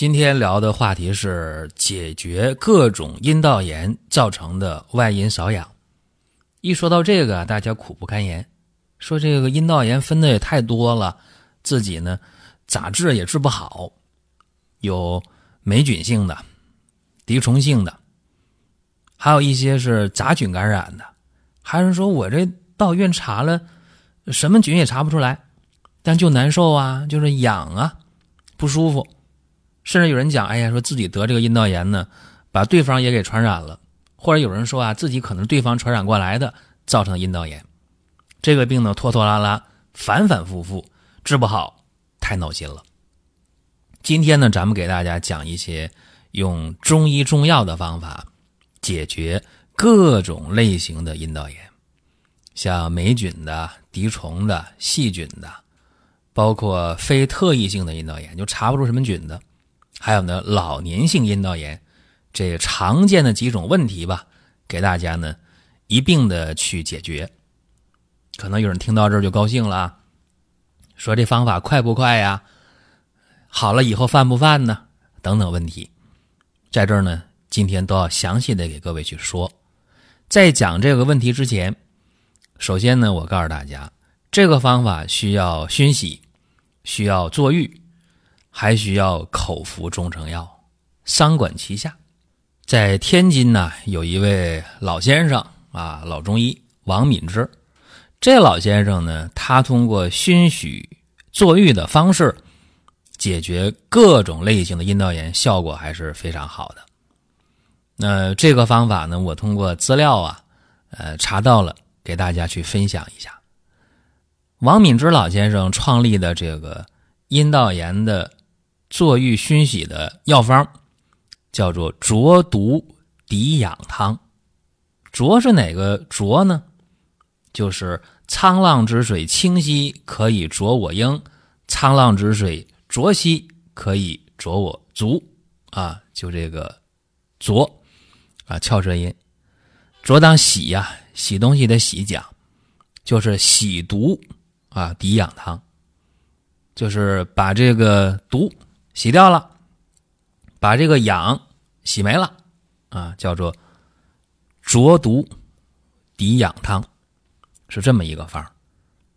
今天聊的话题是解决各种阴道炎造成的外阴瘙痒。一说到这个，大家苦不堪言，说这个阴道炎分的也太多了，自己呢咋治也治不好。有霉菌性的、滴虫性的，还有一些是杂菌感染的。还是说我这到医院查了，什么菌也查不出来，但就难受啊，就是痒啊，不舒服。甚至有人讲，哎呀，说自己得这个阴道炎呢，把对方也给传染了，或者有人说啊，自己可能对方传染过来的，造成阴道炎。这个病呢，拖拖拉拉，反反复复，治不好，太闹心了。今天呢，咱们给大家讲一些用中医中药的方法解决各种类型的阴道炎，像霉菌的、滴虫的、细菌的，包括非特异性的阴道炎，就查不出什么菌的。还有呢，老年性阴道炎，这常见的几种问题吧，给大家呢一并的去解决。可能有人听到这儿就高兴了，说这方法快不快呀？好了以后犯不犯呢？等等问题，在这儿呢，今天都要详细的给各位去说。在讲这个问题之前，首先呢，我告诉大家，这个方法需要熏洗，需要坐浴。还需要口服中成药，三管齐下。在天津呢，有一位老先生啊，老中医王敏之。这老先生呢，他通过熏洗、坐浴的方式，解决各种类型的阴道炎，效果还是非常好的。那这个方法呢，我通过资料啊，呃，查到了，给大家去分享一下。王敏之老先生创立的这个阴道炎的。坐浴熏洗的药方叫做浊毒涤养汤。浊是哪个浊呢？就是沧浪之水清兮可以濯我缨，沧浪之水浊兮可以濯我足。啊，就这个浊啊，翘舌音。浊当洗呀，洗东西的洗讲，就是洗毒啊，涤养汤，就是把这个毒。洗掉了，把这个痒洗没了，啊，叫做浊毒抵痒汤，是这么一个方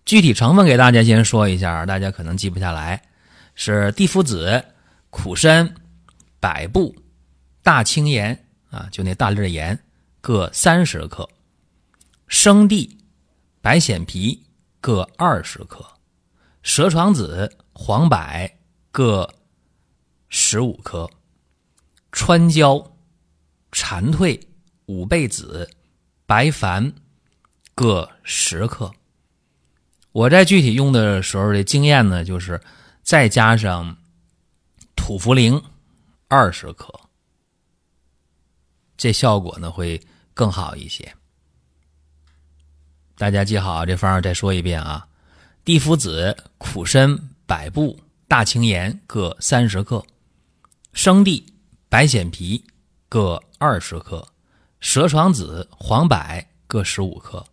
具体成分给大家先说一下，大家可能记不下来，是地肤子、苦参、百部、大青盐啊，就那大粒盐各三十克，生地、白藓皮各二十克，蛇床子、黄柏各。十五克，川椒、蝉蜕、五倍子、白矾各十克。我在具体用的时候的经验呢，就是再加上土茯苓二十克，这效果呢会更好一些。大家记好这方儿，再说一遍啊：地肤子、苦参、百部、大青盐各三十克。生地、白藓皮各二十克，蛇床子、黄柏各十五克，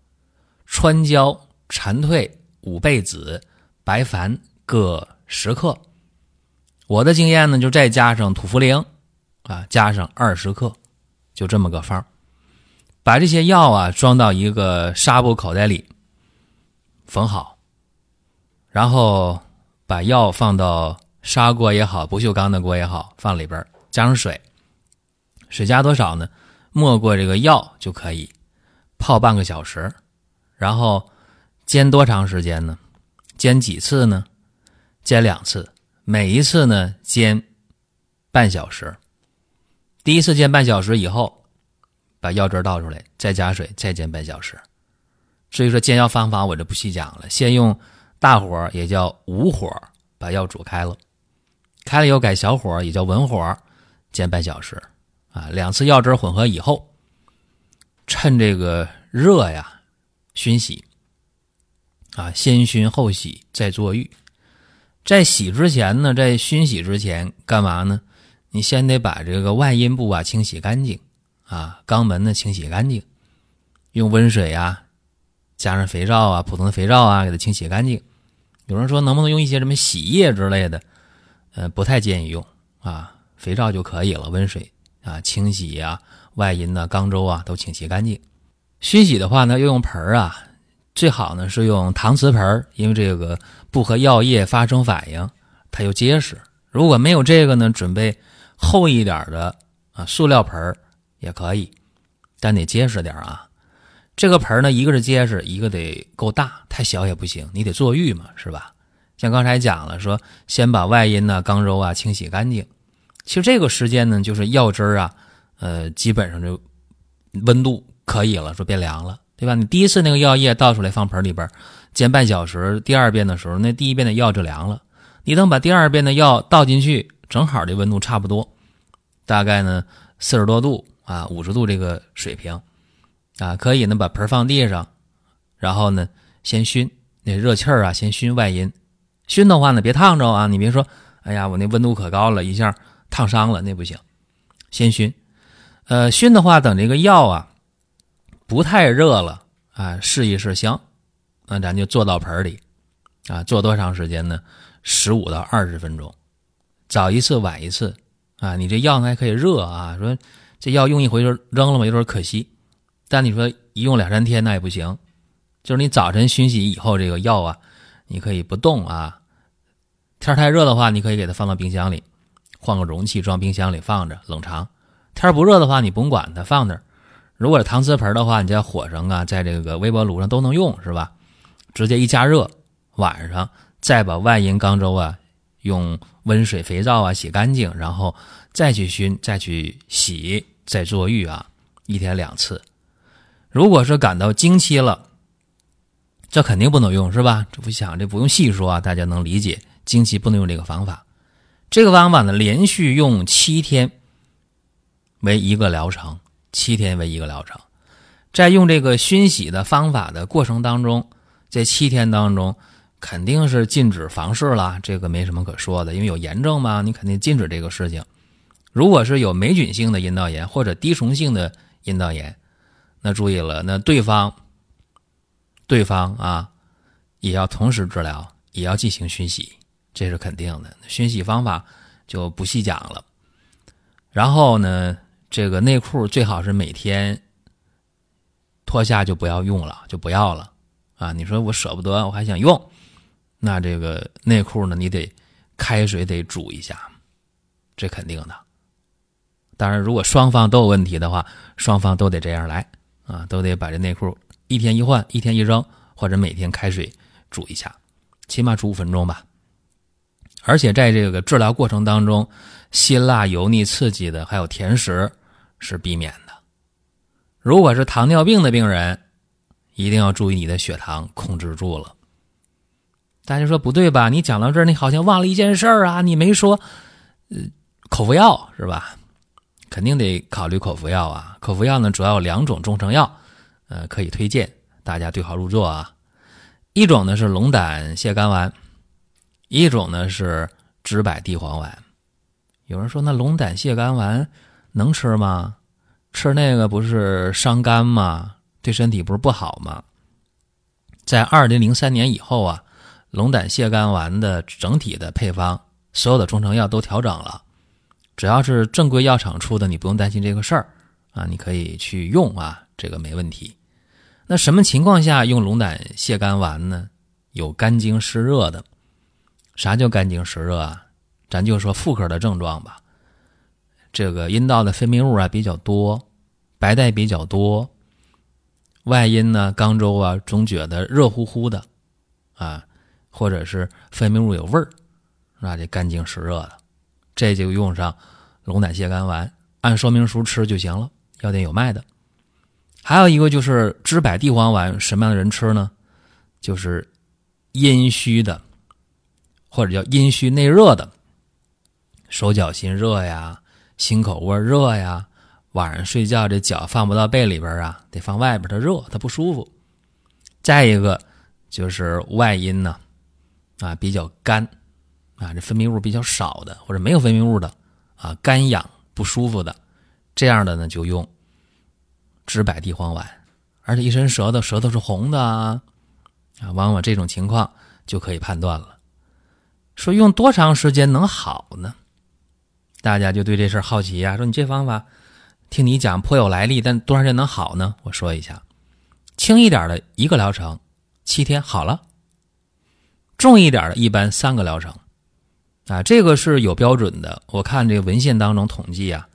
川椒、蝉蜕、五倍子、白矾各十克。我的经验呢，就再加上土茯苓啊，加上二十克，就这么个方把这些药啊装到一个纱布口袋里，缝好，然后把药放到。砂锅也好，不锈钢的锅也好，放里边加上水，水加多少呢？没过这个药就可以泡半个小时，然后煎多长时间呢？煎几次呢？煎两次，每一次呢煎半小时。第一次煎半小时以后，把药汁倒出来，再加水，再煎半小时。至于说煎药方法，我就不细讲了。先用大火，也叫无火，把药煮开了。开了以后改小火，也叫文火，煎半小时。啊，两次药汁混合以后，趁这个热呀，熏洗。啊，先熏后洗再坐浴。在洗之前呢，在熏洗之前干嘛呢？你先得把这个外阴部啊清洗干净，啊，肛门呢清洗干净，用温水啊，加上肥皂啊，普通的肥皂啊，给它清洗干净。有人说能不能用一些什么洗液之类的？呃，不太建议用啊，肥皂就可以了，温水啊清洗呀，外阴呐、肛周啊都清洗干净。熏洗的话呢，要用盆儿啊，最好呢是用搪瓷盆儿，因为这个不和药液发生反应，它又结实。如果没有这个呢，准备。厚一点的啊，塑料盆儿也可以，但得结实点啊。这个盆儿呢，一个是结实，一个得够大，太小也不行。你得坐浴嘛，是吧？像刚才讲了，说先把外阴呢、肛周啊清洗干净。其实这个时间呢，就是药汁儿啊，呃，基本上就温度可以了，说变凉了，对吧？你第一次那个药液倒出来放盆里边煎半小时，第二遍的时候，那第一遍的药就凉了。你等把第二遍的药倒进去。正好的温度差不多，大概呢四十多度啊，五十度这个水平啊，可以呢把盆放地上，然后呢先熏那热气儿啊，先熏外阴。熏的话呢别烫着啊，你别说，哎呀我那温度可高了，一下烫伤了那不行。先熏，呃熏的话等这个药啊不太热了啊，试一试香，那咱就坐到盆里啊，做多长时间呢？十五到二十分钟。早一次晚一次，啊，你这药还可以热啊。说这药用一回就扔了嘛，有点可惜。但你说一用两三天那也不行，就是你早晨熏洗以后这个药啊，你可以不动啊。天太热的话，你可以给它放到冰箱里，换个容器装冰箱里放着冷藏。天不热的话，你甭管它放那儿。如果是搪瓷盆的话，你在火上啊，在这个微波炉上都能用，是吧？直接一加热，晚上再把外阴肛周啊。用温水、肥皂啊洗干净，然后再去熏、再去洗、再坐浴啊，一天两次。如果是感到经期了，这肯定不能用，是吧？这不想这不用细说啊，大家能理解。经期不能用这个方法。这个方法呢，连续用七天为一个疗程，七天为一个疗程。在用这个熏洗的方法的过程当中，这七天当中。肯定是禁止房事了，这个没什么可说的，因为有炎症嘛，你肯定禁止这个事情。如果是有霉菌性的阴道炎或者滴虫性的阴道炎，那注意了，那对方对方啊也要同时治疗，也要进行熏洗，这是肯定的。熏洗方法就不细讲了。然后呢，这个内裤最好是每天脱下就不要用了，就不要了啊！你说我舍不得，我还想用。那这个内裤呢，你得开水得煮一下，这肯定的。当然，如果双方都有问题的话，双方都得这样来啊，都得把这内裤一天一换，一天一扔，或者每天开水煮一下，起码煮五分钟吧。而且在这个治疗过程当中，辛辣、油腻、刺激的，还有甜食是避免的。如果是糖尿病的病人，一定要注意你的血糖控制住了。大家说不对吧？你讲到这儿，你好像忘了一件事儿啊！你没说，呃，口服药是吧？肯定得考虑口服药啊。口服药呢，主要有两种中成药，呃，可以推荐大家对号入座啊。一种呢是龙胆泻肝丸，一种呢是知柏地黄丸。有人说，那龙胆泻肝丸能吃吗？吃那个不是伤肝吗？对身体不是不好吗？在二零零三年以后啊。龙胆泻肝丸的整体的配方，所有的中成药都调整了，只要是正规药厂出的，你不用担心这个事儿啊，你可以去用啊，这个没问题。那什么情况下用龙胆泻肝丸呢？有肝经湿热的，啥叫肝经湿热啊？咱就说妇科的症状吧，这个阴道的分泌物啊比较多，白带比较多，外阴呢肛周啊总觉得热乎乎的啊。或者是分泌物有味儿，那这肝经湿热的，这就用上龙胆泻肝丸，按说明书吃就行了，药店有卖的。还有一个就是知柏地黄丸，什么样的人吃呢？就是阴虚的，或者叫阴虚内热的，手脚心热呀，心口窝热呀，晚上睡觉这脚放不到被里边啊，得放外边，它热，它不舒服。再一个就是外阴呢，啊比较干，啊这分泌物比较少的，或者没有分泌物的，啊干痒不舒服的，这样的呢就用知柏地黄丸，而且一伸舌头，舌头是红的啊，啊往往这种情况就可以判断了。说用多长时间能好呢？大家就对这事儿好奇呀。说你这方法听你讲颇有来历，但多长时间能好呢？我说一下，轻一点的一个疗程，七天好了；重一点的，一般三个疗程。啊，这个是有标准的。我看这个文献当中统计啊，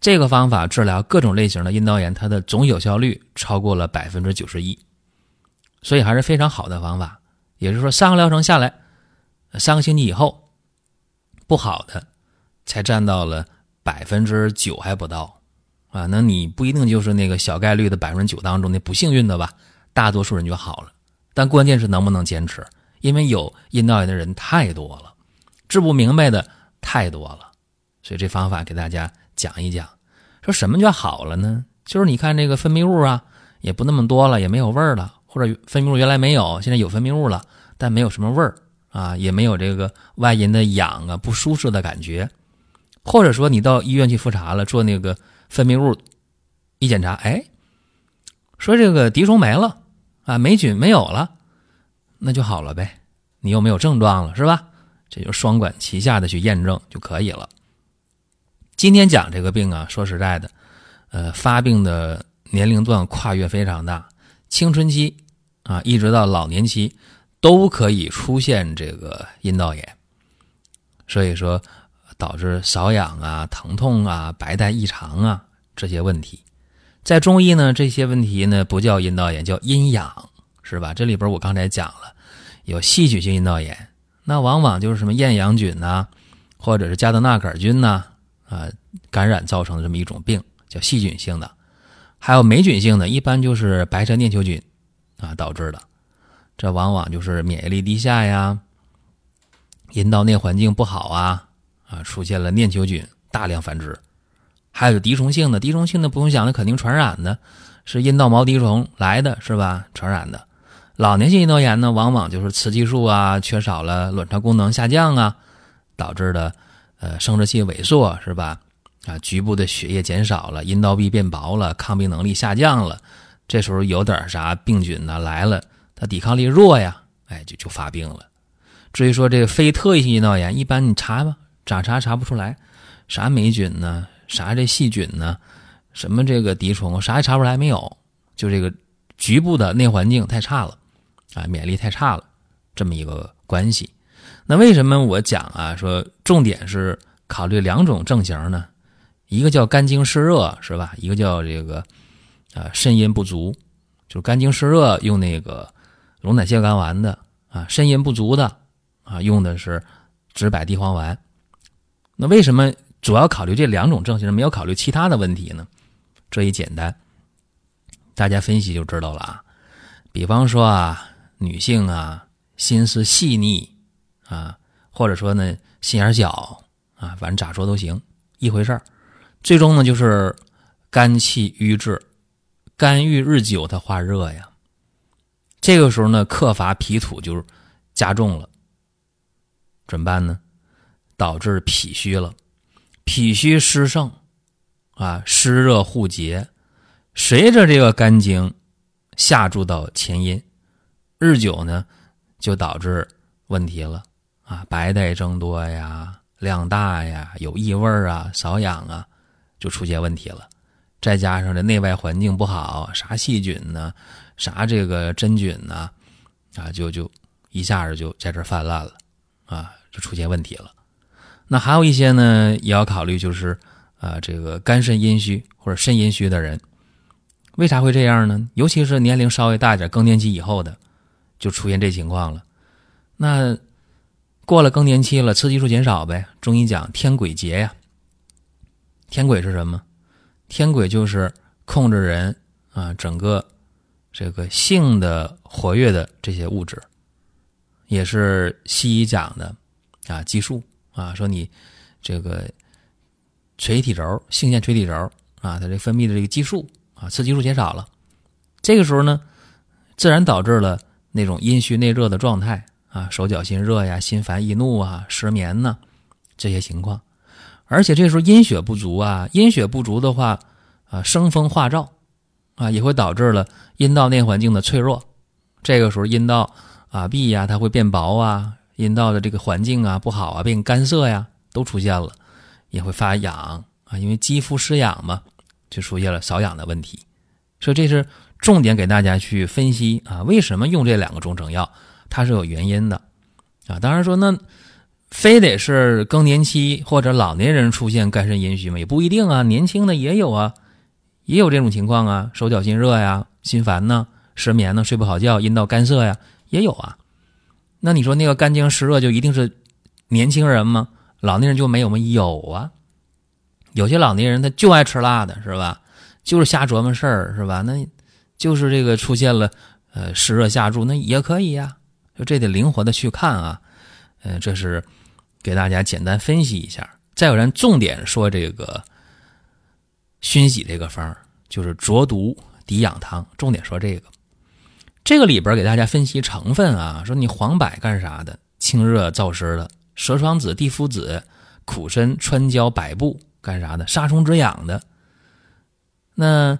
这个方法治疗各种类型的阴道炎，它的总有效率超过了百分之九十一，所以还是非常好的方法。也就是说，三个疗程下来。三个星期以后，不好的才占到了百分之九还不到啊！那你不一定就是那个小概率的百分之九当中那不幸运的吧？大多数人就好了，但关键是能不能坚持，因为有阴道炎的人太多了，治不明白的太多了，所以这方法给大家讲一讲。说什么叫好了呢？就是你看这个分泌物啊，也不那么多了，也没有味儿了，或者分泌物原来没有，现在有分泌物了，但没有什么味儿。啊，也没有这个外阴的痒啊、不舒适的感觉，或者说你到医院去复查了，做那个分泌物一检查，哎，说这个滴虫没了啊，霉菌没有了，那就好了呗，你又没有症状了，是吧？这就双管齐下的去验证就可以了。今天讲这个病啊，说实在的，呃，发病的年龄段跨越非常大，青春期啊，一直到老年期。都可以出现这个阴道炎，所以说导致瘙痒啊、疼痛啊、白带异常啊这些问题，在中医呢，这些问题呢不叫阴道炎，叫阴痒，是吧？这里边我刚才讲了，有细菌性阴道炎，那往往就是什么厌氧菌呐，或者是加德纳杆菌呐啊感染造成的这么一种病，叫细菌性的；还有霉菌性的，一般就是白色念球菌啊导致的。这往往就是免疫力低下呀，阴道内环境不好啊，啊，出现了念球菌大量繁殖，还有滴虫性的，滴虫性的不用想，那肯定传染的，是阴道毛滴虫来的是吧？传染的。老年性阴道炎呢，往往就是雌激素啊缺少了，卵巢功能下降啊，导致的呃生殖器萎缩是吧？啊，局部的血液减少了，阴道壁变薄了，抗病能力下降了，这时候有点啥病菌呢来了。他抵抗力弱呀，哎，就就发病了。至于说这个非特异性阴道炎，一般你查吧，咋查查不出来，啥霉菌呢？啥这细菌呢？什么这个滴虫，啥也查不出来，没有。就这个局部的内环境太差了，啊，免疫力太差了，这么一个关系。那为什么我讲啊，说重点是考虑两种症型呢？一个叫肝经湿热，是吧？一个叫这个啊肾阴不足，就是肝经湿热用那个。龙胆泻肝丸的啊，肾阴不足的啊，用的是知柏地黄丸。那为什么主要考虑这两种症型，没有考虑其他的问题呢？这一简单，大家分析就知道了啊。比方说啊，女性啊，心思细腻啊，或者说呢，心眼小啊，反正咋说都行，一回事儿。最终呢，就是肝气郁滞，肝郁日久，它化热呀。这个时候呢，克伐脾土就加重了，怎么办呢？导致脾虚了，脾虚湿盛，啊，湿热互结，随着这个肝经下注到前阴，日久呢，就导致问题了啊，白带增多呀，量大呀，有异味啊，瘙痒啊，就出现问题了。再加上这内外环境不好，啥细菌呢？啥这个真菌呢？啊，就就一下子就在这泛滥了，啊，就出现问题了。那还有一些呢，也要考虑，就是啊，这个肝肾阴虚或者肾阴虚的人，为啥会这样呢？尤其是年龄稍微大一点，更年期以后的，就出现这情况了。那过了更年期了，雌激素减少呗。中医讲天癸竭呀，天癸是什么？天癸就是控制人啊，整个这个性的活跃的这些物质，也是西医讲的啊激素啊，说你这个垂体轴、性腺垂体轴啊，它这分泌的这个激素啊，雌激素减少了，这个时候呢，自然导致了那种阴虚内热的状态啊，手脚心热呀、心烦易怒啊、失眠呐这些情况。而且这时候阴血不足啊，阴血不足的话啊，生风化燥啊，也会导致了阴道内环境的脆弱。这个时候阴道啊壁呀，它会变薄啊，阴道的这个环境啊不好啊，变干涩呀，都出现了，也会发痒啊，因为肌肤失养嘛，就出现了瘙痒的问题。所以这是重点给大家去分析啊，为什么用这两个中成药，它是有原因的啊。当然说那。非得是更年期或者老年人出现肝肾阴虚吗？也不一定啊，年轻的也有啊，也有这种情况啊，手脚心热呀，心烦呢，失眠呢，睡不好觉，阴道干涩呀，也有啊。那你说那个肝经湿热就一定是年轻人吗？老年人就没有吗？有啊，有些老年人他就爱吃辣的，是吧？就是瞎琢磨事儿，是吧？那就是这个出现了呃湿热下注，那也可以呀。就这得灵活的去看啊，嗯，这是。给大家简单分析一下，再有人重点说这个熏洗这个方就是浊毒抵养汤，重点说这个。这个里边给大家分析成分啊，说你黄柏干啥的？清热燥湿的；蛇床子、地肤子、苦参、川椒、百部干啥的？杀虫止痒的。那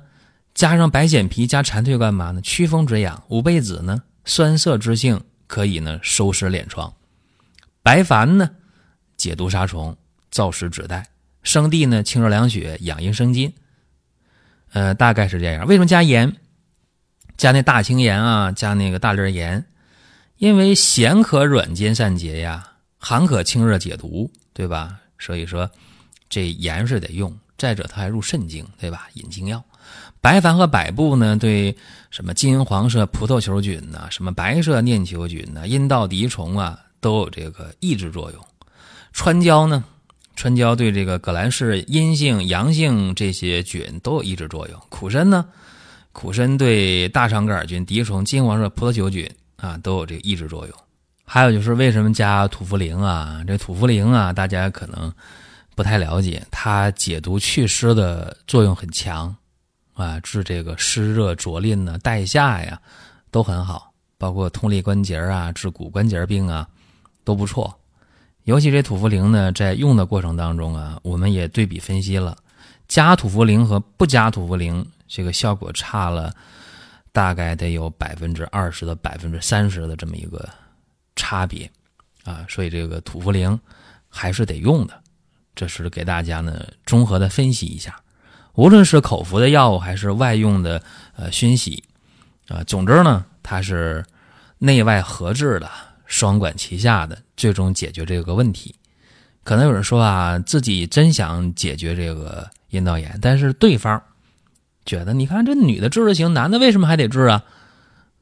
加上白藓皮加蝉蜕干嘛呢？祛风止痒。五倍子呢？酸涩之性可以呢收湿敛疮。白矾呢？解毒杀虫、燥湿止带，生地呢清热凉血、养阴生津，呃，大概是这样。为什么加盐？加那大青盐啊，加那个大粒盐，因为咸可软坚散结呀，寒可清热解毒，对吧？所以说这盐是得用。再者，它还入肾经，对吧？引经药。白矾和百部呢，对什么金黄色葡萄球菌呐，什么白色念球菌呐，阴道滴虫啊，都有这个抑制作用。川椒呢？川椒对这个革兰氏阴性、阳性这些菌都有抑制作用。苦参呢？苦参对大肠杆菌、滴虫、金黄色葡萄球菌啊都有这个抑制作用。还有就是为什么加土茯苓啊？这土茯苓啊，大家可能不太了解，它解毒祛湿的作用很强啊，治这个湿热灼淋呢、带下呀都很好，包括通力关节啊、治骨关节病啊都不错。尤其这土茯苓呢，在用的过程当中啊，我们也对比分析了，加土茯苓和不加土茯苓，这个效果差了，大概得有百分之二十到百分之三十的这么一个差别，啊，所以这个土茯苓还是得用的，这是给大家呢综合的分析一下，无论是口服的药物还是外用的呃熏洗，啊，总之呢，它是内外合治的。双管齐下的，最终解决这个问题。可能有人说啊，自己真想解决这个阴道炎，但是对方觉得，你看这女的治就行，男的为什么还得治啊？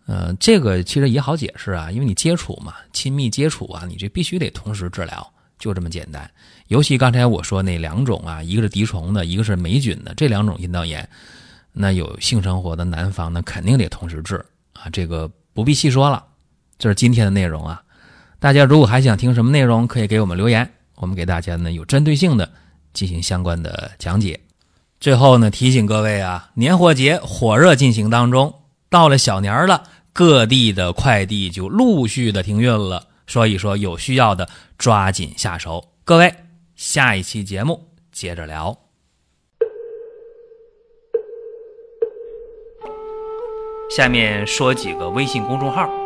呃，这个其实也好解释啊，因为你接触嘛，亲密接触啊，你这必须得同时治疗，就这么简单。尤其刚才我说那两种啊，一个是滴虫的，一个是霉菌的，这两种阴道炎，那有性生活的男方那肯定得同时治啊，这个不必细说了。这是今天的内容啊！大家如果还想听什么内容，可以给我们留言，我们给大家呢有针对性的进行相关的讲解。最后呢，提醒各位啊，年货节火热进行当中，到了小年儿了，各地的快递就陆续的停运了，所以说有需要的抓紧下手。各位，下一期节目接着聊。下面说几个微信公众号。